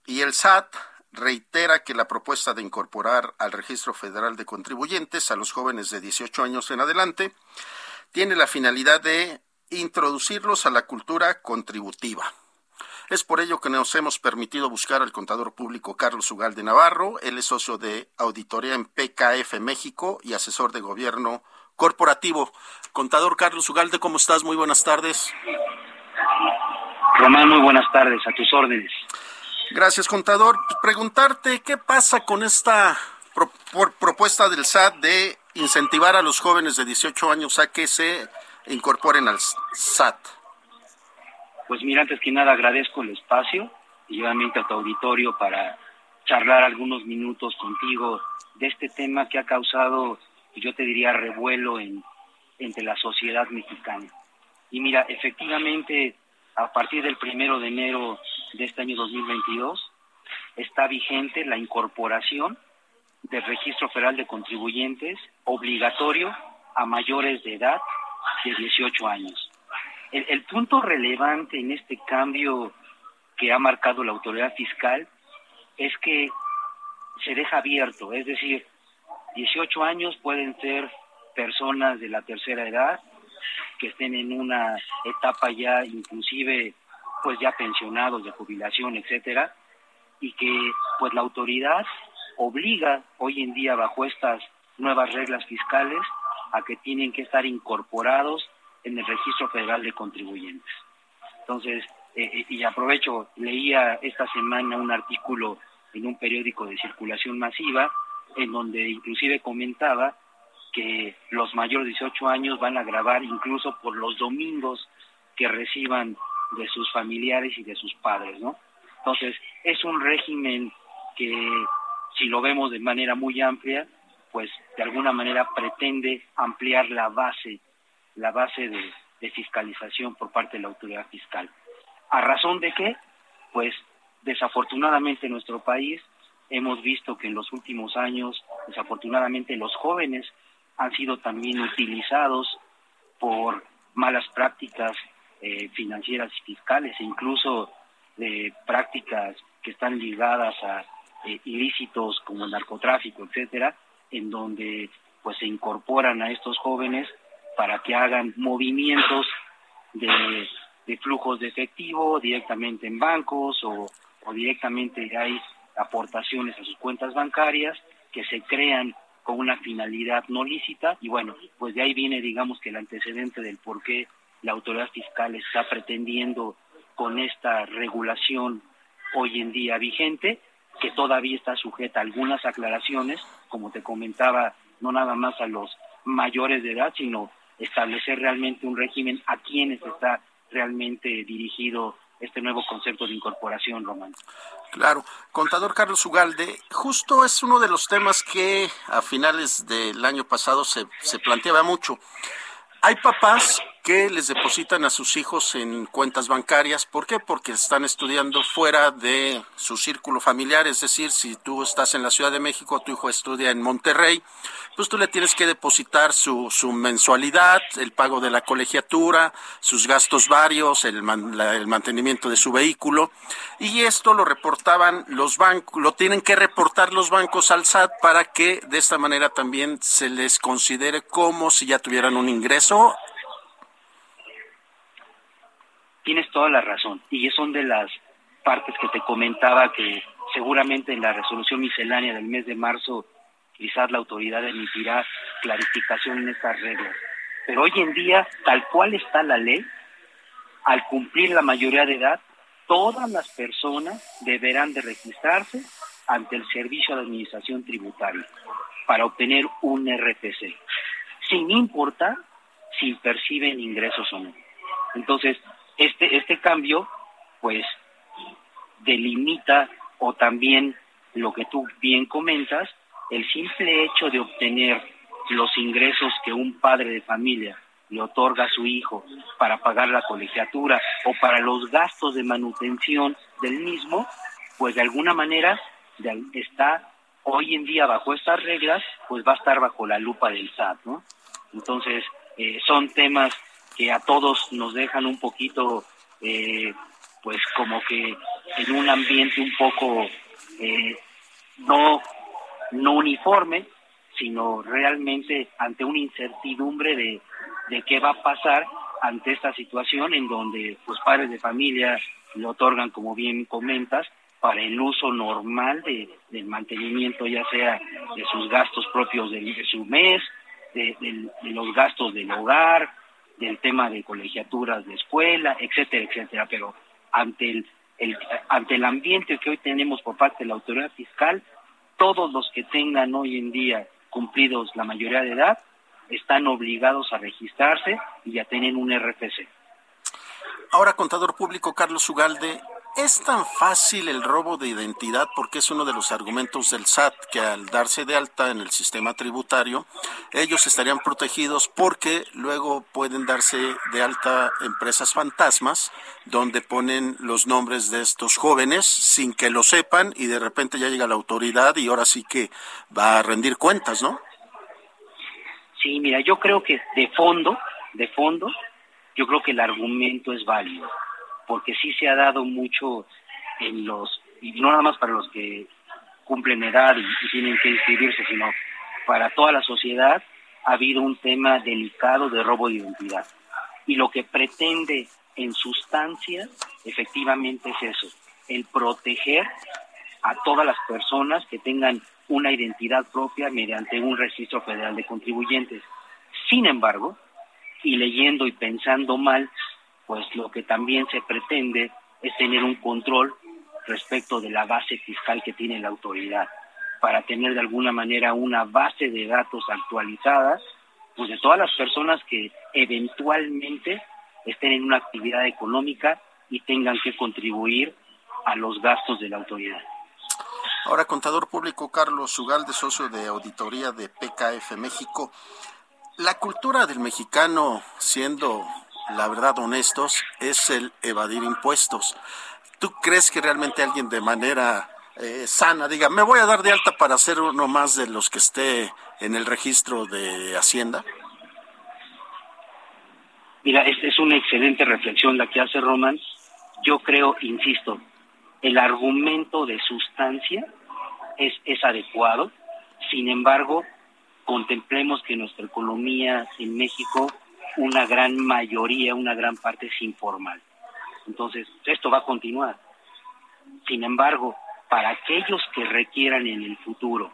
y el SAT reitera que la propuesta de incorporar al Registro Federal de Contribuyentes a los jóvenes de 18 años en adelante tiene la finalidad de introducirlos a la cultura contributiva. Es por ello que nos hemos permitido buscar al contador público Carlos Ugal de Navarro. Él es socio de auditoría en PKF México y asesor de gobierno corporativo. Contador Carlos Ugalde, ¿cómo estás? Muy buenas tardes. Román, muy buenas tardes, a tus órdenes. Gracias, contador. Preguntarte, ¿qué pasa con esta propuesta del SAT de incentivar a los jóvenes de 18 años a que se incorporen al SAT? Pues mira, antes que nada agradezco el espacio y obviamente a tu auditorio para charlar algunos minutos contigo de este tema que ha causado, yo te diría, revuelo en, entre la sociedad mexicana. Y mira, efectivamente, a partir del primero de enero de este año 2022, está vigente la incorporación del Registro Federal de Contribuyentes obligatorio a mayores de edad de 18 años. El, punto relevante en este cambio que ha marcado la autoridad fiscal es que se deja abierto, es decir, 18 años pueden ser personas de la tercera edad que estén en una etapa ya inclusive pues ya pensionados de jubilación, etcétera, y que pues la autoridad obliga hoy en día bajo estas nuevas reglas fiscales a que tienen que estar incorporados en el Registro Federal de Contribuyentes. Entonces, eh, eh, y aprovecho, leía esta semana un artículo en un periódico de circulación masiva, en donde inclusive comentaba que los mayores de 18 años van a grabar incluso por los domingos que reciban de sus familiares y de sus padres, ¿no? Entonces, es un régimen que, si lo vemos de manera muy amplia, pues de alguna manera pretende ampliar la base la base de, fiscalización por parte de la autoridad fiscal. ¿A razón de qué? Pues desafortunadamente en nuestro país hemos visto que en los últimos años, desafortunadamente los jóvenes han sido también utilizados por malas prácticas eh, financieras y fiscales e incluso de prácticas que están ligadas a eh, ilícitos como el narcotráfico, etcétera, en donde pues se incorporan a estos jóvenes para que hagan movimientos de, flujos de efectivo directamente en bancos o, o directamente hay aportaciones a sus cuentas bancarias que se crean con una finalidad no lícita. Y bueno, pues de ahí viene digamos que el antecedente del por qué la autoridad fiscal está pretendiendo con esta regulación hoy en día vigente, que todavía está sujeta a algunas aclaraciones, como te comentaba, no nada más a los mayores de edad, sino establecer realmente un régimen a quienes está realmente dirigido este nuevo concepto de incorporación, Román. Claro. Contador Carlos Ugalde, justo es uno de los temas que a finales del año pasado se, se planteaba mucho. Hay papás que les depositan a sus hijos en cuentas bancarias. ¿Por qué? Porque están estudiando fuera de su círculo familiar. Es decir, si tú estás en la Ciudad de México, tu hijo estudia en Monterrey, pues tú le tienes que depositar su, su mensualidad, el pago de la colegiatura, sus gastos varios, el, el mantenimiento de su vehículo. Y esto lo reportaban los bancos, lo tienen que reportar los bancos al SAT para que de esta manera también se les considere como si ya tuvieran un ingreso Tienes toda la razón. Y son de las partes que te comentaba que seguramente en la resolución miscelánea del mes de marzo quizás la autoridad emitirá clarificación en estas reglas. Pero hoy en día, tal cual está la ley, al cumplir la mayoría de edad, todas las personas deberán de registrarse ante el Servicio de Administración Tributaria para obtener un RPC, sin importar si perciben ingresos o no. Entonces, este, este cambio, pues, delimita o también lo que tú bien comentas, el simple hecho de obtener los ingresos que un padre de familia le otorga a su hijo para pagar la colegiatura o para los gastos de manutención del mismo, pues de alguna manera está hoy en día bajo estas reglas, pues va a estar bajo la lupa del SAT, ¿no? Entonces, eh, son temas que a todos nos dejan un poquito, eh, pues como que en un ambiente un poco eh, no, no uniforme, sino realmente ante una incertidumbre de, de qué va a pasar ante esta situación en donde pues padres de familia le otorgan, como bien comentas, para el uso normal de, del mantenimiento, ya sea de sus gastos propios de, su mes, de, de, los gastos del hogar, del tema de colegiaturas de escuela, etcétera, etcétera, pero ante el, ante el ambiente que hoy tenemos por parte de la autoridad fiscal, todos los que tengan hoy en día cumplidos la mayoría de edad están obligados a registrarse y a tener un RFC. Ahora, contador público Carlos Ugalde, ¿Es tan fácil el robo de identidad porque es uno de los argumentos del SAT que al darse de alta en el sistema tributario, ellos estarían protegidos porque luego pueden darse de alta empresas fantasmas donde ponen los nombres de estos jóvenes sin que lo sepan y de repente ya llega la autoridad y ahora sí que va a rendir cuentas, ¿no? Sí, mira, yo creo que de fondo, de fondo, yo creo que el argumento es válido porque sí se ha dado mucho en los, y no nada más para los que cumplen edad y, tienen que inscribirse, sino para toda la sociedad, ha habido un tema delicado de robo de identidad. Y lo que pretende en sustancia, efectivamente es eso, el proteger a todas las personas que tengan una identidad propia mediante un registro federal de contribuyentes. Sin embargo, y leyendo y pensando mal, pues lo que también se pretende es tener un control respecto de la base fiscal que tiene la autoridad, para tener de alguna manera una base de datos actualizada, pues de todas las personas que eventualmente estén en una actividad económica y tengan que contribuir a los gastos de la autoridad. Ahora, contador público Carlos Ugalde, socio de auditoría de PKF México, la cultura del mexicano siendo la verdad, honestos, es el evadir impuestos. ¿Tú crees que realmente alguien de manera eh, sana diga, me voy a dar de alta para ser uno más de los que esté en el registro de Hacienda? Mira, esta es una excelente reflexión la que hace Román. Yo creo, insisto, el argumento de sustancia es, es adecuado. Sin embargo, contemplemos que nuestra economía en México, una gran mayoría, una gran parte es informal. Entonces, esto va a continuar. Sin embargo, para aquellos que requieran en el futuro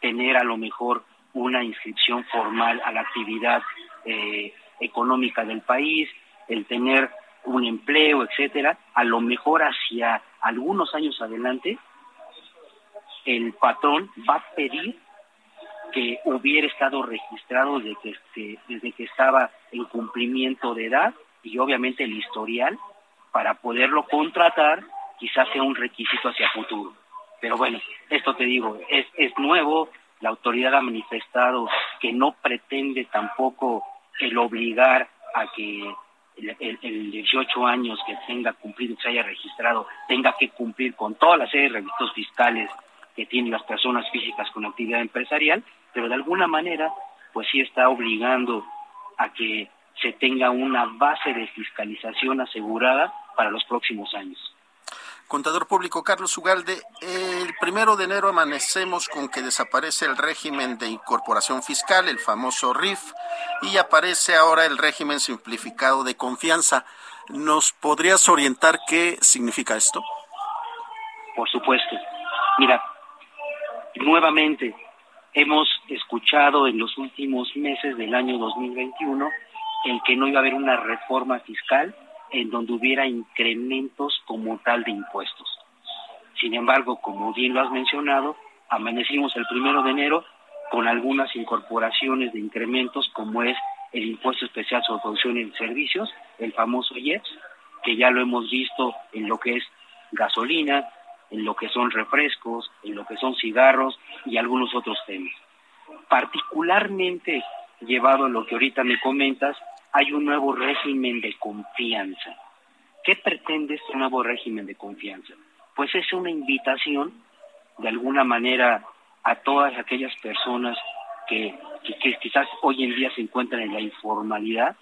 tener a lo mejor una inscripción formal a la actividad eh, económica del país, el tener un empleo, etcétera, a lo mejor hacia algunos años adelante, el patrón va a pedir que hubiera estado registrado desde que, este, desde que estaba en cumplimiento de edad y obviamente el historial para poderlo contratar quizás sea un requisito hacia futuro. Pero bueno, esto te digo, es, es nuevo, la autoridad ha manifestado que no pretende tampoco el obligar a que el, el, 18 años que tenga cumplido, que se haya registrado, tenga que cumplir con toda la serie de requisitos fiscales que tienen las personas físicas con actividad empresarial, pero de alguna manera, pues sí está obligando a que se tenga una base de fiscalización asegurada para los próximos años. Contador público Carlos Ugalde, el primero de enero amanecemos con que desaparece el régimen de incorporación fiscal, el famoso RIF, y aparece ahora el régimen simplificado de confianza. ¿Nos podrías orientar qué significa esto? Por supuesto. Mira, nuevamente hemos escuchado en los últimos meses del año 2021 en que no iba a haber una reforma fiscal en donde hubiera incrementos como tal de impuestos. Sin embargo, como bien lo has mencionado, amanecimos el primero de enero con algunas incorporaciones de incrementos como es el impuesto especial sobre producción y servicios, el famoso IEPS, que ya lo hemos visto en lo que es gasolina, en lo que son refrescos, en lo que son cigarros y algunos otros temas. Particularmente llevado a lo que ahorita me comentas, hay un nuevo régimen de confianza. ¿Qué pretende este nuevo régimen de confianza? Pues es una invitación, de alguna manera, a todas aquellas personas que, que, quizás hoy en día se encuentran en la informalidad,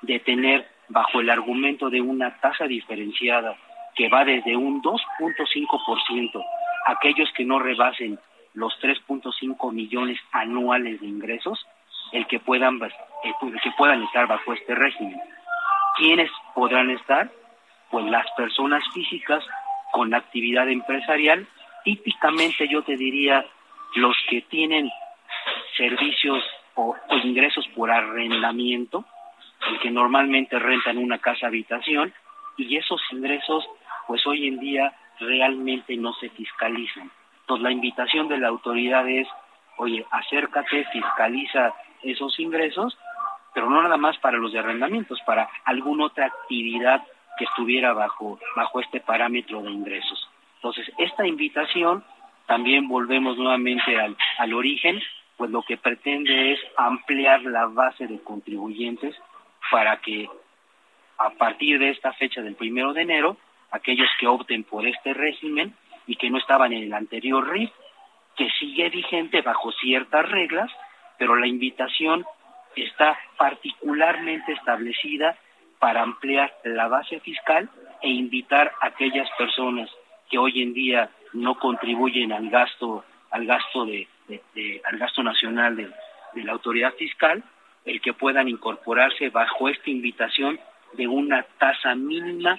de tener bajo el argumento de una tasa diferenciada que va desde un 2.5%, aquellos que no rebasen los 3.5 millones anuales de ingresos, el que puedan eh, que puedan estar bajo este régimen. ¿Quiénes podrán estar? Pues las personas físicas con actividad empresarial, típicamente yo te diría los que tienen servicios o, o ingresos por arrendamiento, el que normalmente rentan una casa habitación, y esos ingresos pues hoy en día realmente no se fiscalizan. Entonces la invitación de la autoridad es, oye, acércate, fiscaliza esos ingresos, pero no nada más para los de arrendamientos, para alguna otra actividad que estuviera bajo, bajo este parámetro de ingresos. Entonces, esta invitación, también volvemos nuevamente al, al origen, pues lo que pretende es ampliar la base de contribuyentes para que a partir de esta fecha del primero de enero, aquellos que opten por este régimen y que no estaban en el anterior RIF, que sigue vigente bajo ciertas reglas, pero la invitación está particularmente establecida para ampliar la base fiscal e invitar a aquellas personas que hoy en día no contribuyen al gasto al gasto de, al gasto nacional de, de la autoridad fiscal el que puedan incorporarse bajo esta invitación de una tasa mínima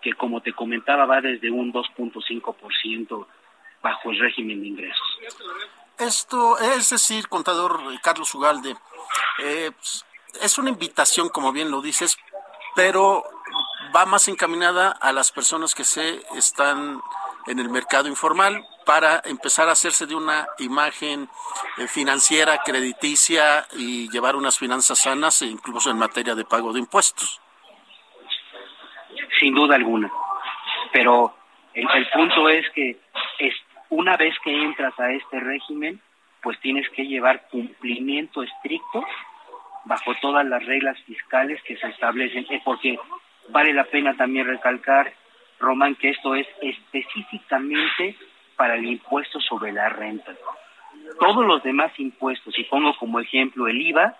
que como te comentaba va desde un 2.5% bajo el régimen de ingresos. Esto es decir, contador Carlos Ugalde, eh, es una invitación, como bien lo dices, pero va más encaminada a las personas que se están en el mercado informal para empezar a hacerse de una imagen eh, financiera, crediticia y llevar unas finanzas sanas, incluso en materia de pago de impuestos. Sin duda alguna. Pero el, punto es que es, una vez que entras a este régimen, pues tienes que llevar cumplimiento estricto bajo todas las reglas fiscales que se establecen, porque vale la pena también recalcar, Román, que esto es específicamente para el impuesto sobre la renta. Todos los demás impuestos, y pongo como ejemplo el IVA,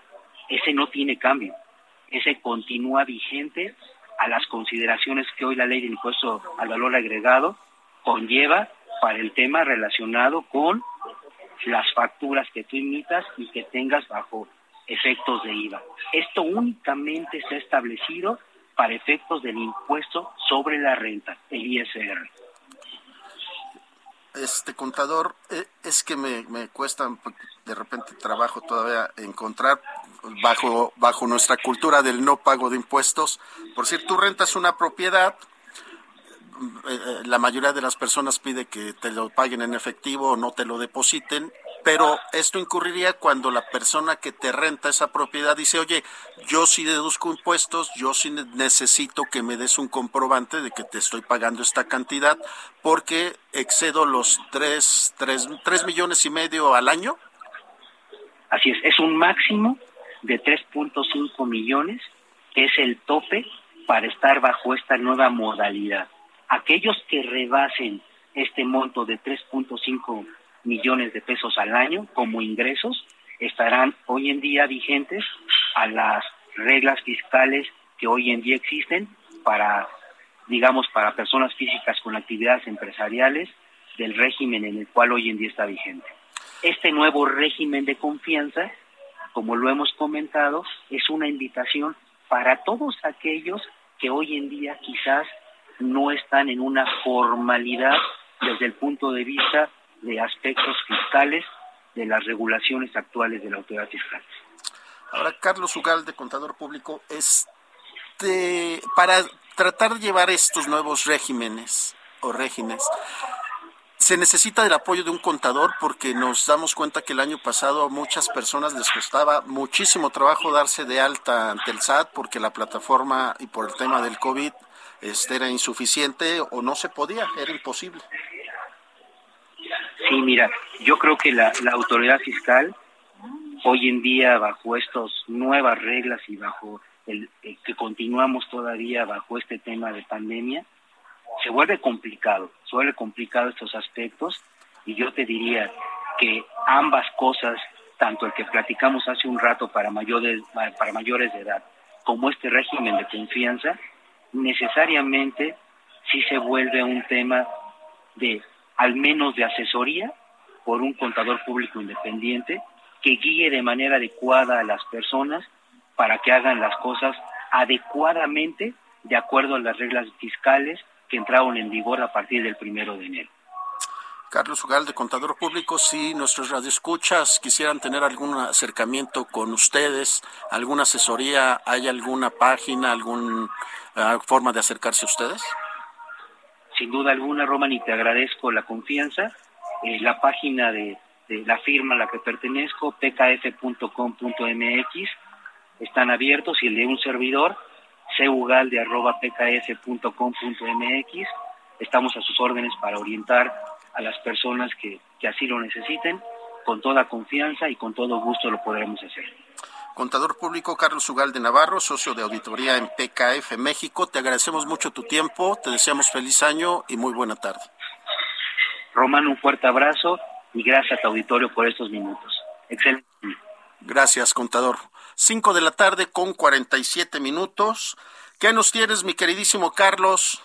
ese no tiene cambio, ese continúa vigente a las consideraciones que hoy la ley del impuesto al valor agregado conlleva para el tema relacionado con las facturas que tú imitas y que tengas bajo efectos de IVA. Esto únicamente se ha establecido para efectos del impuesto sobre la renta, el ISR. Este contador, eh, es que me, me cuesta de repente trabajo todavía encontrar bajo, bajo nuestra cultura del no pago de impuestos. Por cierto, tú rentas una propiedad, eh, eh, la mayoría de las personas pide que te lo paguen en efectivo o no te lo depositen pero esto incurriría cuando la persona que te renta esa propiedad dice, oye, yo sí deduzco impuestos, yo sí necesito que me des un comprobante de que te estoy pagando esta cantidad porque excedo los tres, tres, tres millones y medio al año. Así es, es un máximo de 3.5 millones, que es el tope para estar bajo esta nueva modalidad. Aquellos que rebasen este monto de 3.5 millones de pesos al año como ingresos estarán hoy en día vigentes a las reglas fiscales que hoy en día existen para, digamos, para personas físicas con actividades empresariales del régimen en el cual hoy en día está vigente. Este nuevo régimen de confianza, como lo hemos comentado, es una invitación para todos aquellos que hoy en día quizás no están en una formalidad desde el punto de vista de aspectos fiscales de las regulaciones actuales de la autoridad fiscal. Ahora, Carlos Ugalde, contador público, este, para tratar de llevar estos nuevos regímenes o regímenes, se necesita el apoyo de un contador porque nos damos cuenta que el año pasado a muchas personas les costaba muchísimo trabajo darse de alta ante el SAT porque la plataforma y por el tema del COVID este, era insuficiente o no se podía, era imposible. Sí, mira, yo creo que la, autoridad fiscal hoy en día bajo estas nuevas reglas y bajo el, que continuamos todavía bajo este tema de pandemia, se vuelve complicado, se vuelve complicado estos aspectos. Y yo te diría que ambas cosas, tanto el que platicamos hace un rato para mayores, para mayores de edad, como este régimen de confianza, necesariamente sí se vuelve un tema de al menos de asesoría por un contador público independiente que guíe de manera adecuada a las personas para que hagan las cosas adecuadamente de acuerdo a las reglas fiscales que entraron en vigor a partir del primero de enero. Carlos Ugalde, contador público, si nuestros radioescuchas quisieran tener algún acercamiento con ustedes, alguna asesoría, ¿hay alguna página, alguna forma de acercarse a ustedes? Sin duda alguna, Roman, y te agradezco la confianza. Eh, la página de, la firma a la que pertenezco, pkf.com.mx, están abiertos y el de un servidor, cugalde.pkf.com.mx, estamos a sus órdenes para orientar a las personas que, que así lo necesiten. Con toda confianza y con todo gusto lo podremos hacer. Contador público Carlos Ugalde Navarro, socio de auditoría en PKF México. Te agradecemos mucho tu tiempo, te deseamos feliz año y muy buena tarde. Román, un fuerte abrazo y gracias a tu auditorio por estos minutos. Excelente. Gracias, contador. Cinco de la tarde con cuarenta y siete minutos. ¿Qué nos tienes, mi queridísimo Carlos?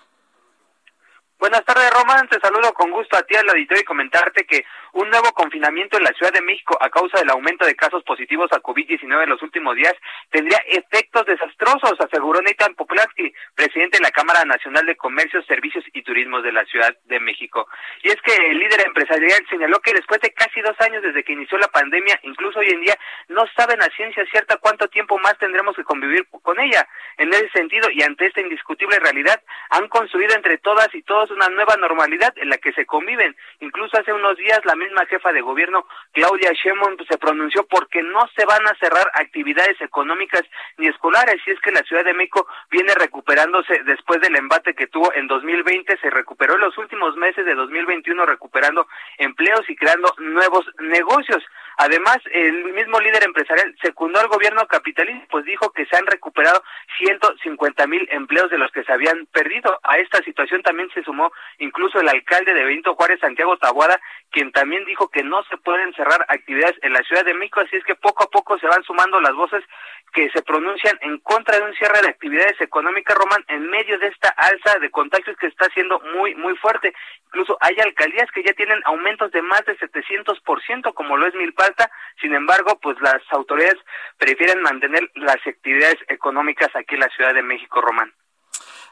Buenas tardes, Román. Te saludo con gusto a ti al auditorio y comentarte que un nuevo confinamiento en la Ciudad de México a causa del aumento de casos positivos a COVID-19 en los últimos días tendría efectos desastrosos, aseguró Nathan Poplatsky, presidente de la Cámara Nacional de Comercio, Servicios y Turismo de la Ciudad de México. Y es que el líder empresarial señaló que después de casi dos años desde que inició la pandemia, incluso hoy en día, no saben a ciencia cierta cuánto tiempo más tendremos que convivir con ella. En ese sentido, y ante esta indiscutible realidad, han construido entre todas y todos una nueva normalidad en la que se conviven. Incluso hace unos días la misma jefa de gobierno, Claudia Sheinbaum, se pronunció porque no se van a cerrar actividades económicas ni escolares, y es que la Ciudad de México viene recuperándose después del embate que tuvo en 2020, se recuperó en los últimos meses de 2021 recuperando empleos y creando nuevos negocios. Además, el mismo líder empresarial secundó al gobierno capitalista, pues dijo que se han recuperado 150 mil empleos de los que se habían perdido. A esta situación también se sumó incluso el alcalde de Benito Juárez, Santiago Tabuada, quien también dijo que no se pueden cerrar actividades en la Ciudad de México, así es que poco a poco se van sumando las voces que se pronuncian en contra de un cierre de actividades económicas, Román, en medio de esta alza de contagios que está siendo muy, muy fuerte. Incluso hay alcaldías que ya tienen aumentos de más de 700%, como lo es Milpalta. Sin embargo, pues las autoridades prefieren mantener las actividades económicas aquí en la Ciudad de México, Román.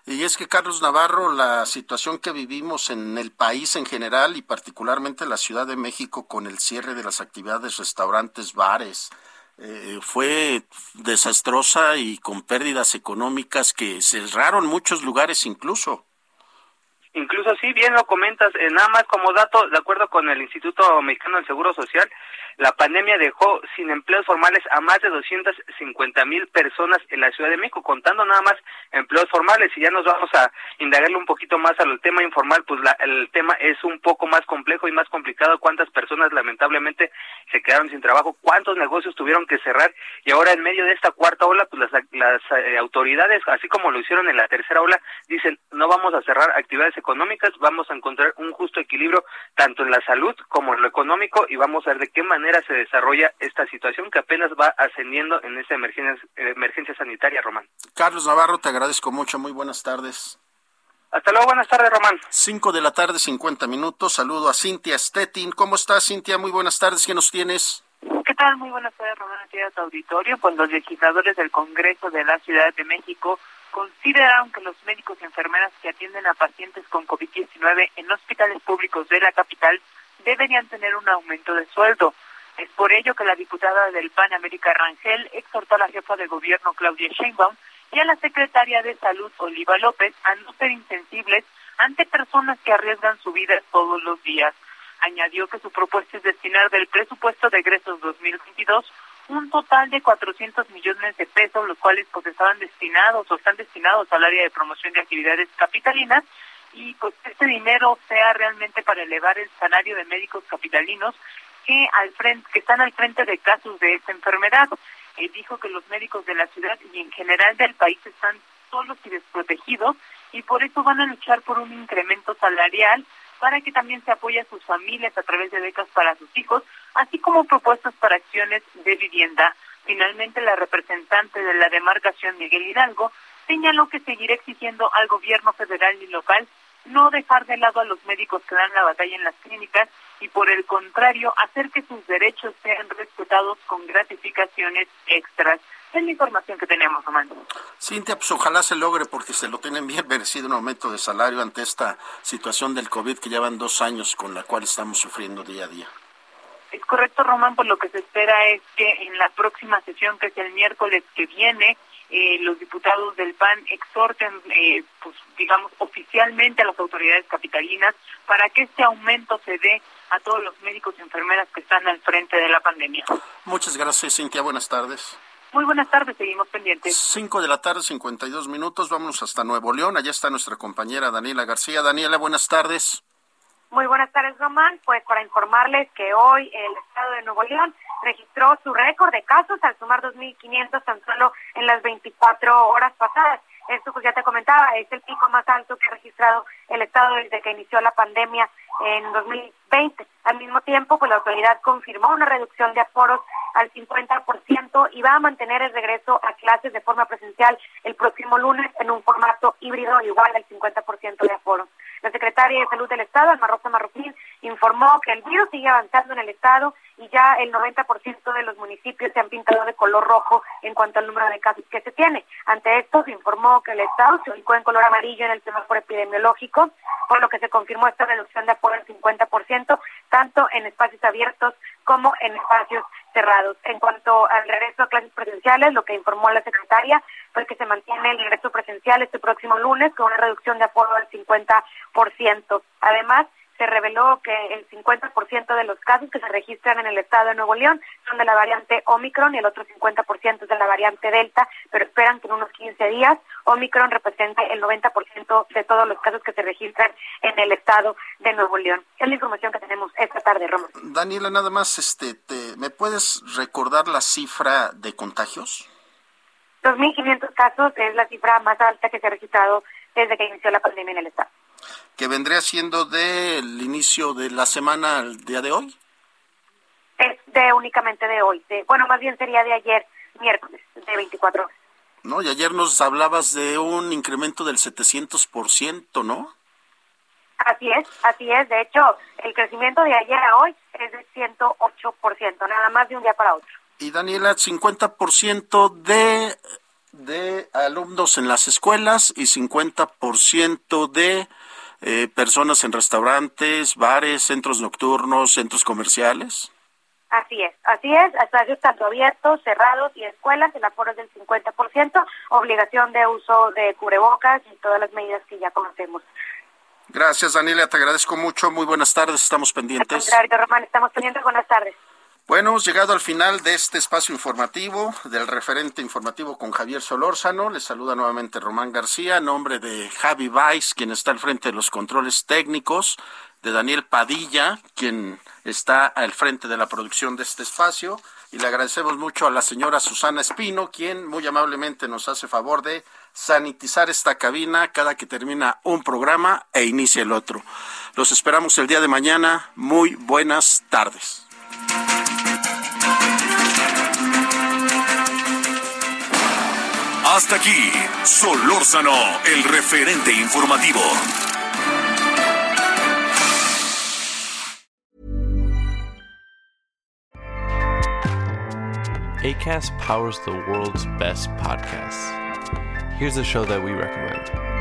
Y es que, Carlos Navarro, la situación que vivimos en el país en general y particularmente en la Ciudad de México con el cierre de las actividades, restaurantes, bares, eh, fue desastrosa y con pérdidas económicas que cerraron muchos lugares incluso. Incluso sí, bien lo comentas, eh, nada más como dato, de acuerdo con el Instituto Mexicano del Seguro Social, la pandemia dejó sin empleos formales a más de 250 mil personas en la Ciudad de México, contando nada más empleos formales. Y ya nos vamos a indagarle un poquito más al tema informal, pues la, el tema es un poco más complejo y más complicado. ¿Cuántas personas lamentablemente se quedaron sin trabajo? ¿Cuántos negocios tuvieron que cerrar? Y ahora en medio de esta cuarta ola, pues las, las eh, autoridades, así como lo hicieron en la tercera ola, dicen no vamos a cerrar actividades económicas, vamos a encontrar un justo equilibrio tanto en la salud como en lo económico y vamos a ver de qué manera se desarrolla esta situación que apenas va ascendiendo en esta emergencia, emergencia sanitaria, Román. Carlos Navarro, te agradezco mucho, muy buenas tardes. Hasta luego, buenas tardes, Román. Cinco de la tarde, cincuenta minutos. Saludo a Cintia Stettin. ¿Cómo estás, Cintia? Muy buenas tardes. ¿Qué nos tienes? ¿Qué tal? Muy buenas tardes, Román. Aquí a tu auditorio. Pues los legisladores del Congreso de la Ciudad de México consideraron que los médicos y enfermeras que atienden a pacientes con COVID-19 en hospitales públicos de la capital deberían tener un aumento de sueldo. Es por ello que la diputada del PAN, América Rangel, exhortó a la jefa de gobierno, Claudia Sheinbaum, y a la secretaria de Salud, Oliva López, a no ser insensibles ante personas que arriesgan su vida todos los días. Añadió que su propuesta es destinar del presupuesto de egresos 2022 un total de 400 millones de pesos, los cuales pues estaban destinados o están destinados al área de promoción de actividades capitalinas y pues este dinero sea realmente para elevar el salario de médicos capitalinos que al frente que están al frente de casos de esta enfermedad. Eh, dijo que los médicos de la ciudad y en general del país están solos y desprotegidos y por eso van a luchar por un incremento salarial para que también se apoye a sus familias a través de becas para sus hijos, así como propuestas para acciones de vivienda. Finalmente, la representante de la demarcación, Miguel Hidalgo, señaló que seguirá exigiendo al gobierno federal y local no dejar de lado a los médicos que dan la batalla en las clínicas y por el contrario hacer que sus derechos sean respetados con gratificaciones extras. Es la información que tenemos, Román. Cintia, pues ojalá se logre porque se lo tienen bien merecido un aumento de salario ante esta situación del COVID que llevan dos años con la cual estamos sufriendo día a día. Es correcto, Román, pues lo que se espera es que en la próxima sesión, que es el miércoles que viene, eh, los diputados del PAN exhorten, eh, pues digamos, oficialmente a las autoridades capitalinas para que este aumento se dé a todos los médicos y enfermeras que están al frente de la pandemia. Muchas gracias, Cintia. Buenas tardes. Muy buenas tardes, seguimos pendientes. Cinco de la tarde, cincuenta y dos minutos. Vámonos hasta Nuevo León. Allá está nuestra compañera Daniela García. Daniela, buenas tardes. Muy buenas tardes, Román. Pues para informarles que hoy el Estado de Nuevo León registró su récord de casos al sumar 2.500 tan solo en las 24 horas pasadas. Esto, pues ya te comentaba, es el pico más alto que ha registrado el Estado desde que inició la pandemia en 2020. Al mismo tiempo, pues la autoridad confirmó una reducción de aforos al 50% y va a mantener el regreso a clases de forma presencial el próximo lunes en un formato híbrido igual al 50% de aforos. La secretaria de Salud del Estado, Alma Rosa Marroquín, informó que el virus sigue avanzando en el Estado y ya el 90% de los municipios se han pintado de color rojo en cuanto al número de casos que se tiene. Ante esto, se informó que el Estado se ubicó en color amarillo en el semáforo epidemiológico, por lo que se confirmó esta reducción de apoyo al 50%, tanto en espacios abiertos como en espacios cerrados. En cuanto al regreso a clases presenciales, lo que informó la secretaria pues que se mantiene el ingreso presencial este próximo lunes con una reducción de aforo del 50%. Además, se reveló que el 50% de los casos que se registran en el estado de Nuevo León son de la variante Omicron y el otro 50% es de la variante Delta, pero esperan que en unos 15 días Omicron represente el 90% de todos los casos que se registran en el estado de Nuevo León. Es la información que tenemos esta tarde, Roma. Daniela, nada más, este, ¿me puedes recordar la cifra de contagios? 2.500 casos es la cifra más alta que se ha registrado desde que inició la pandemia en el estado que vendría siendo del inicio de la semana al día de hoy. Es de únicamente de hoy, de, bueno, más bien sería de ayer, miércoles, de 24 horas. No, y ayer nos hablabas de un incremento del 700%, ¿no? Así es, así es. De hecho, el crecimiento de ayer a hoy es de 108%, nada más de un día para otro. Y Daniela, 50% de, de alumnos en las escuelas y 50% de eh, personas en restaurantes, bares, centros nocturnos, centros comerciales? Así es, así es, espacios tanto abiertos, cerrados y escuelas, el aforo es del 50%, obligación de uso de cubrebocas y todas las medidas que ya conocemos. Gracias, Daniela, te agradezco mucho. Muy buenas tardes, estamos pendientes. Al contrario, Román, estamos pendientes. Buenas tardes. Bueno, hemos llegado al final de este espacio informativo, del referente informativo con Javier Solórzano. Les saluda nuevamente Román García, nombre de Javi Weiss, quien está al frente de los controles técnicos, de Daniel Padilla, quien está al frente de la producción de este espacio. Y le agradecemos mucho a la señora Susana Espino, quien muy amablemente nos hace favor de sanitizar esta cabina cada que termina un programa e inicia el otro. Los esperamos el día de mañana. Muy buenas tardes. Hasta aquí, Solórzano, el referente informativo. ACAST powers the world's best podcasts. Here's a show that we recommend.